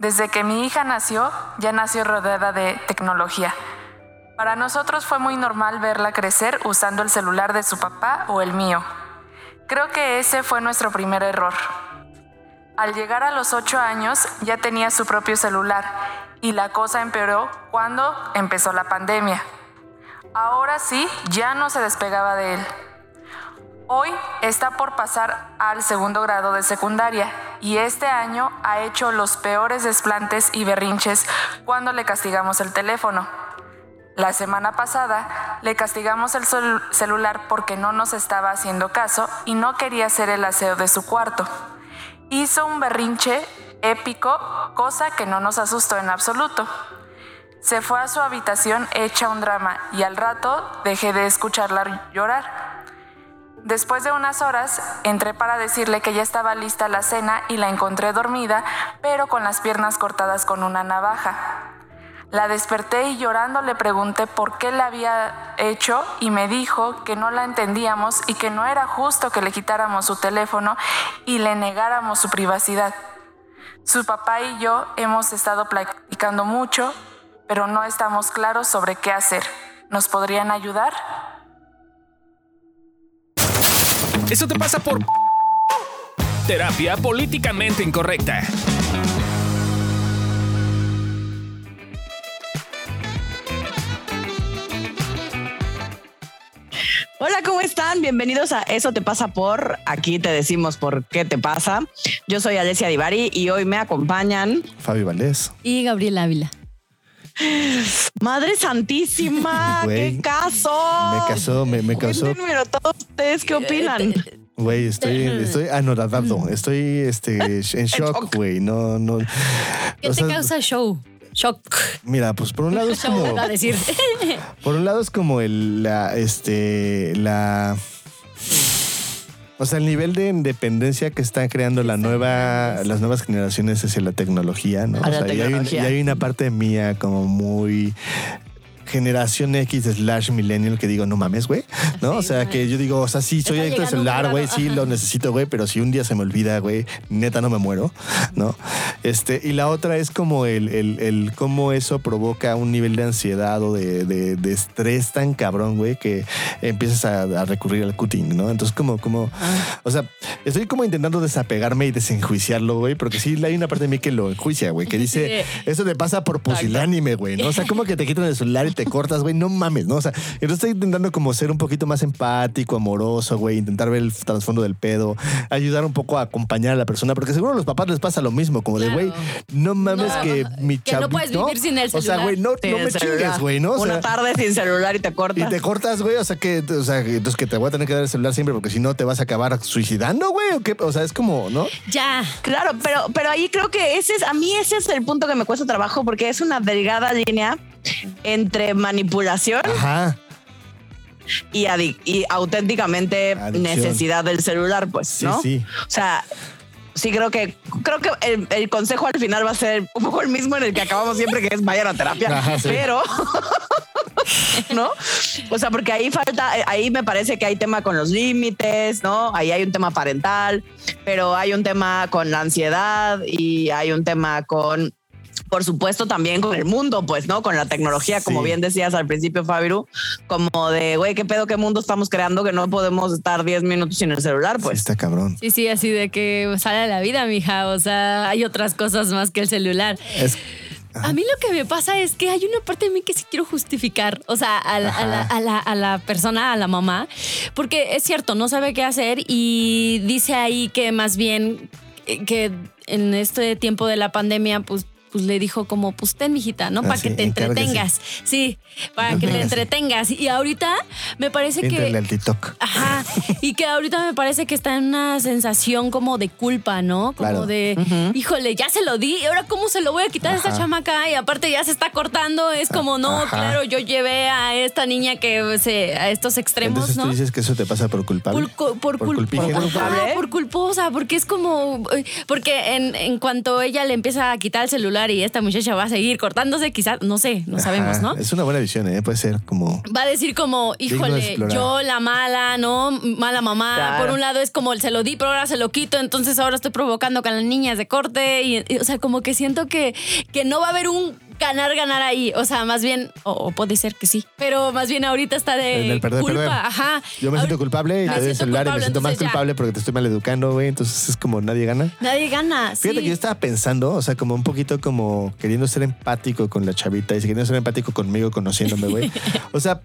Desde que mi hija nació, ya nació rodeada de tecnología. Para nosotros fue muy normal verla crecer usando el celular de su papá o el mío. Creo que ese fue nuestro primer error. Al llegar a los 8 años ya tenía su propio celular y la cosa empeoró cuando empezó la pandemia. Ahora sí, ya no se despegaba de él. Hoy está por pasar al segundo grado de secundaria y este año ha hecho los peores desplantes y berrinches cuando le castigamos el teléfono. La semana pasada le castigamos el celular porque no nos estaba haciendo caso y no quería hacer el aseo de su cuarto. Hizo un berrinche épico, cosa que no nos asustó en absoluto. Se fue a su habitación hecha un drama y al rato dejé de escucharla llorar. Después de unas horas, entré para decirle que ya estaba lista la cena y la encontré dormida, pero con las piernas cortadas con una navaja. La desperté y llorando le pregunté por qué la había hecho y me dijo que no la entendíamos y que no era justo que le quitáramos su teléfono y le negáramos su privacidad. Su papá y yo hemos estado platicando mucho, pero no estamos claros sobre qué hacer. ¿Nos podrían ayudar? Eso te pasa por terapia políticamente incorrecta. Hola, ¿cómo están? Bienvenidos a Eso te pasa por. Aquí te decimos por qué te pasa. Yo soy Alessia Divari y hoy me acompañan Fabi Valdés y Gabriel Ávila. Madre Santísima, qué caso. Me casó, me, me casó. Número, todos ustedes qué opinan. Güey, estoy, estoy anodadado, estoy este, en shock, güey. No, no. ¿Qué te causa show? Shock. Mira, pues por un lado es como. a decir. Por un lado es como el, la, este, la. O sea, el nivel de independencia que están creando la nueva, las nuevas generaciones hacia la tecnología, ¿no? O sea, y hay, y hay una parte mía como muy generación X slash millennial que digo, no mames, güey, ¿no? O sea, que yo digo, o sea, sí, soy adicto al celular, güey, sí, lo necesito, güey, pero si un día se me olvida, güey, neta no me muero, ¿no? Este, y la otra es como el, el, el cómo eso provoca un nivel de ansiedad o de, de, de estrés tan cabrón, güey, que empiezas a, a recurrir al cutting, ¿no? Entonces, como, como, Ah. o sea, estoy como intentando desapegarme y desenjuiciarlo, güey, porque sí hay una parte de mí que lo enjuicia, güey, que dice, eso te pasa por pusilánime, güey, ¿no? O sea, como que te quitan el celular y te cortas, güey, no mames, ¿no? O sea, entonces estoy intentando como ser un poquito más empático, amoroso, güey, intentar ver el trasfondo del pedo, ayudar un poco a acompañar a la persona, porque seguro a los papás les pasa lo mismo, como de, güey, no mames No, que mi que no puedes vivir sin el O sea, celular. güey, no, no me celular. chingues, güey, ¿no? O Una sea, tarde sin celular y te cortas. y te cortas, güey. O sea, que, o sea, que- entonces que te voy a tener que dar el celular siempre porque si no te vas a acabar suicidando, güey. ¿O qué? O sea, es como, ¿no? Ya. Claro, pero, pero ahí creo que ese es, a mí ese es el punto que me cuesta trabajo porque es una delgada línea entre manipulación Ajá. y, auténticamente Adicción. necesidad del celular, pues, Sí, ¿no? sí. O sea, sí creo que creo que el, el consejo al final va a ser un poco el mismo en el que acabamos siempre, que es vayan a terapia. Ajá, sí. Pero, ¿no? O sea, porque ahí falta, ahí me parece que hay tema con los límites, ¿no? Ahí hay un tema parental, pero hay un tema con la ansiedad y hay un tema con por supuesto también con el mundo, pues, ¿no? Con la tecnología, como Sí. bien decías al principio, Fabiru, como de, güey, ¿qué pedo, qué mundo estamos creando que no podemos estar 10 minutos sin el celular, Sí, pues? está cabrón. Sí, sí, así de que sale a la vida, mija. O sea, hay otras cosas más que el celular. Es, A mí lo que me pasa es que hay una parte de mí que sí quiero justificar, o sea, a la, a la- a la- a la persona, a la mamá, porque es cierto, no sabe qué hacer y dice ahí que más bien eh, que en este tiempo de la pandemia, pues pues le dijo como, pues ten, mijita, ¿no? Ah, Para sí, que te entretengas. Sí, para que te entretengas. Y ahorita me parece que... al TikTok. Ajá. Y que ahorita me parece que está en una sensación como de culpa, ¿no? Como Claro. de, híjole, ya se lo di, ¿y ahora cómo se lo voy a quitar a esta chamaca? Y aparte ya se está cortando. Es como, no, Ajá. claro, yo llevé a esta niña que se, a estos extremos, Entonces ¿no? tú dices que eso te pasa por culpable. Por, por, por cul- culpígeno. por culpable, por culposa, porque es como, porque en, en cuanto ella le empieza a quitar el celular lugar y esta muchacha va a seguir cortándose, quizás, no sé, no sabemos, ¿no? Es una buena visión, ¿eh? Puede ser como. Va a decir como, híjole, yo la mala, ¿no? Mala mamá. Claro. Por un lado es como se lo di, pero ahora se lo quito, entonces ahora estoy provocando con las niñas de corte. Y, y, o sea, como que siento que, que no va a haber un ganar, ganar ahí. O sea, más bien, o, o puede ser que sí, pero más bien ahorita está de En el perder, culpa. perder. Ajá. Yo me siento culpable y te doy el celular y me siento más ya. culpable porque te estoy maleducando, güey. Entonces es como nadie gana. Nadie gana. Fíjate sí. que yo estaba pensando, o sea, como un poquito como queriendo ser empático con la chavita y queriendo ser empático conmigo, conociéndome, güey. O sea,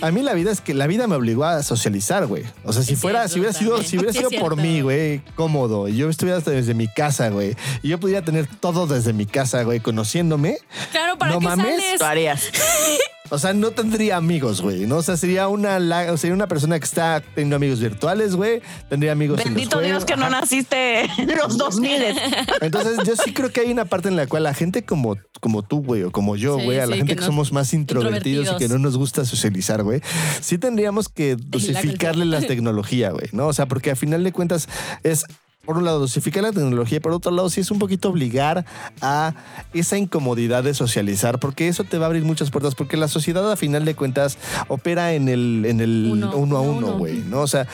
a mí la vida es que la vida me obligó a socializar, güey. O sea, si Es fuera, cierto, si hubiera sido, si hubiera sido por mí, güey, cómodo, y yo estuviera hasta desde mi casa, güey, y yo pudiera tener todo desde mi casa, güey, conociéndome, Claro, ¿para no qué mames, sales? Lo harías. o sea, no tendría amigos, güey, ¿no? O sea, sería una, la- sería una persona que está teniendo amigos virtuales, güey, tendría amigos en los Bendito Dios juegos. que no Ajá. naciste en los 2000. Entonces, yo sí creo que hay una parte en la cual la gente como, como tú, güey, o como yo, Sí, güey, a la sí, gente que somos más introvertidos, y que introvertidos. no nos gusta socializar, güey, sí tendríamos que dosificarle la tecnología, güey, ¿no? O sea, porque al final de cuentas es. Por un lado, dosificar la tecnología, y por otro lado, sí es un poquito obligar a esa incomodidad de socializar, porque eso te va a abrir muchas puertas, porque la sociedad, a final de cuentas, opera en el, en el Uno, uno, a uno. güey, ¿no? O sea,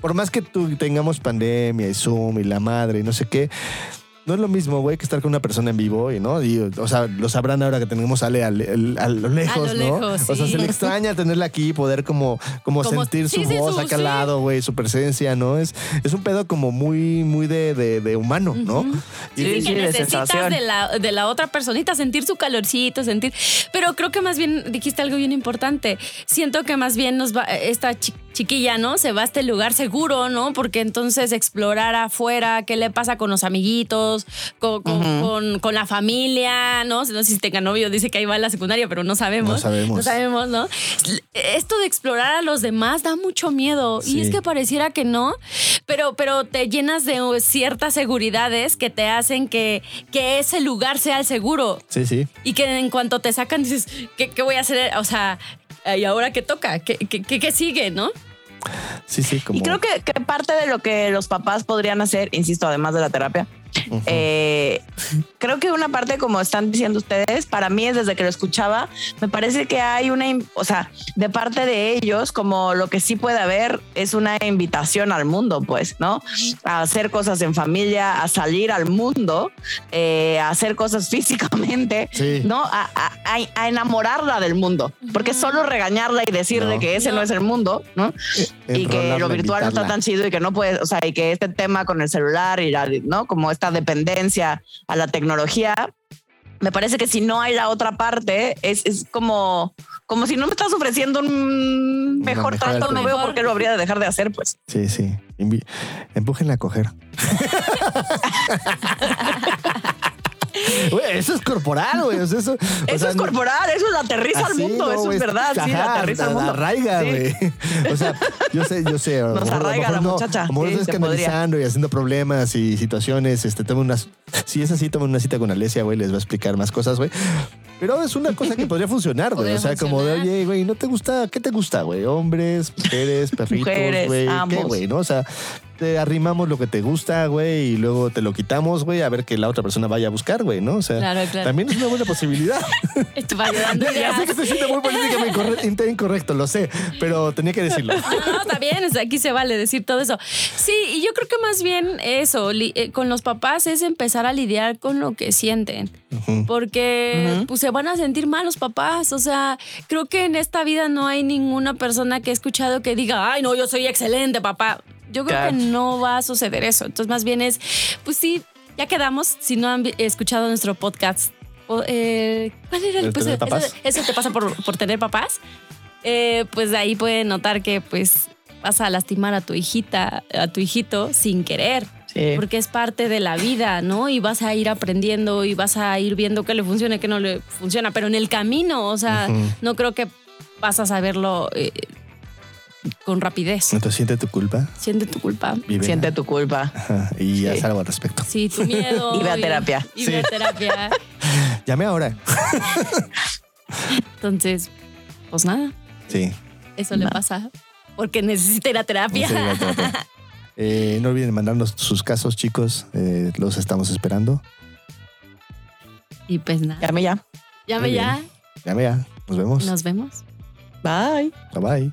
por más que tú tengamos pandemia y Zoom y la madre y no sé qué, no es lo mismo, güey, que estar con una persona en vivo, y, ¿no? Y, o sea, lo sabrán ahora que tenemos a Ale al- al- a, lo lejos, A lo ¿no? lejos, O sea, se le extraña tenerla aquí, poder como, como, Como- sentir su sí, sí, voz su- acá al lado, güey, su presencia, ¿no? Es, es un pedo como muy, muy de, de- de humano, ¿no? Y- Sí, Sí, sí, que de necesitas sensación. de la, de la otra personita, sentir su calorcito, sentir. Pero creo que más bien dijiste algo bien importante. Siento que más bien nos va, esta chi- chiquilla, ¿no? Se va a este lugar seguro, ¿no? Porque entonces explorar afuera, qué le pasa con los amiguitos, con, con, con- con la familia, ¿no? No sé si tenga novio, dice que ahí va a la secundaria, pero no sabemos. No sabemos. No sabemos, ¿no? Esto de explorar a los demás da mucho miedo. Sí. Y es que pareciera que no, pero, pero te llenas de ciertas seguridades que te hacen que, que ese lugar sea el seguro. Sí, sí. Y que en cuanto te sacan dices, ¿qué, qué voy a hacer? O sea, ¿y ahora qué toca? ¿Qué, qué, qué- qué sigue, no? Sí, sí, como. Y creo que, que parte de lo que los papás podrían hacer, insisto, además de la terapia, eh, creo que una parte, como están diciendo ustedes, para mí es desde que lo escuchaba, me parece que hay una, o sea, de parte de ellos, como lo que sí puede haber es una invitación al mundo, pues, ¿no? A hacer cosas en familia, a salir al mundo, eh, a hacer cosas físicamente, Sí. ¿no? A, a- a- enamorarla del mundo, porque solo regañarla y decirle No. que ese no. es el mundo, ¿no? y que lo virtual no está invitarla. tan chido y que no puede, o sea, y que este tema con el celular y la, ¿no? Como esta dependencia a la tecnología, me parece que si no hay la otra parte, es, es como, como si no me estás ofreciendo un mejor mejor trato, no veo por qué lo habría de dejar de hacer, pues. Sí, sí. Empújenla a coger. Güey, eso es corporal, güey. o sea, eso Eso sea, es corporal, eso la aterriza al mundo, no, eso es verdad, sí, ajá, aterriza al mundo. arraiga, Sí. güey. O sea, yo sé, yo sé. Nos mejor- a lo arraiga mejor la no, muchacha, A lo mejor sí, estás canalizando y haciendo problemas y situaciones. Este, toma unas. Si es así, toma una cita con Alesia, güey. Les va a explicar más cosas, güey. Pero es una cosa que podría funcionar, güey. O sea, como de, funcionar. oye, güey, ¿no te gusta? ¿Qué te gusta, güey? Hombres, mujeres, perritos, güey. ¿Qué, güey? ¿No? O sea, te arrimamos lo que te gusta, güey, y luego te lo quitamos, güey, a ver que la otra persona vaya a buscar, güey, ¿no? O sea, Claro, claro. también es una buena posibilidad. Te va ayudando. ya sé que se siente muy políticamente incorrecto, lo sé, pero tenía que decirlo. No, no, está bien, o sea, aquí se vale decir todo eso. Sí, y yo creo que más bien eso, eh, con los papás es empezar a lidiar con lo que sienten. Porque pues se van a sentir mal los papás. O sea, creo que en esta vida no hay ninguna persona que he escuchado que diga, ay, no, yo soy excelente, papá. Yo creo que no va a suceder eso. Entonces, más bien es, pues sí, ya quedamos. Si no han escuchado nuestro podcast, eh, ¿cuál era el ¿El pues, eso-? Eso, te pasa por, por tener papás. Eh, pues de ahí pueden notar que pues vas a lastimar a tu hijita, a tu hijito sin querer. Sí. Porque es parte de la vida, ¿no? Y vas a ir aprendiendo y vas a ir viendo qué le funciona y qué no le funciona. Pero en el camino, o sea, no creo que vas a saberlo eh, con rapidez. Entonces siente tu culpa, Siente tu culpa. vive Siente tu culpa. y Sí. haz algo al respecto. Sí, tu miedo. Y ve a terapia. Y, ve a terapia. Llame ahora. Entonces, pues nada, Sí. eso le pasa. Porque necesita ir a terapia. A ir a terapia. Eh, no olviden mandarnos sus casos, chicos. Eh, los estamos esperando. Y pues nada. Llame ya. Llame ya. Llame ya. Nos vemos. Nos vemos. Bye. Bye bye.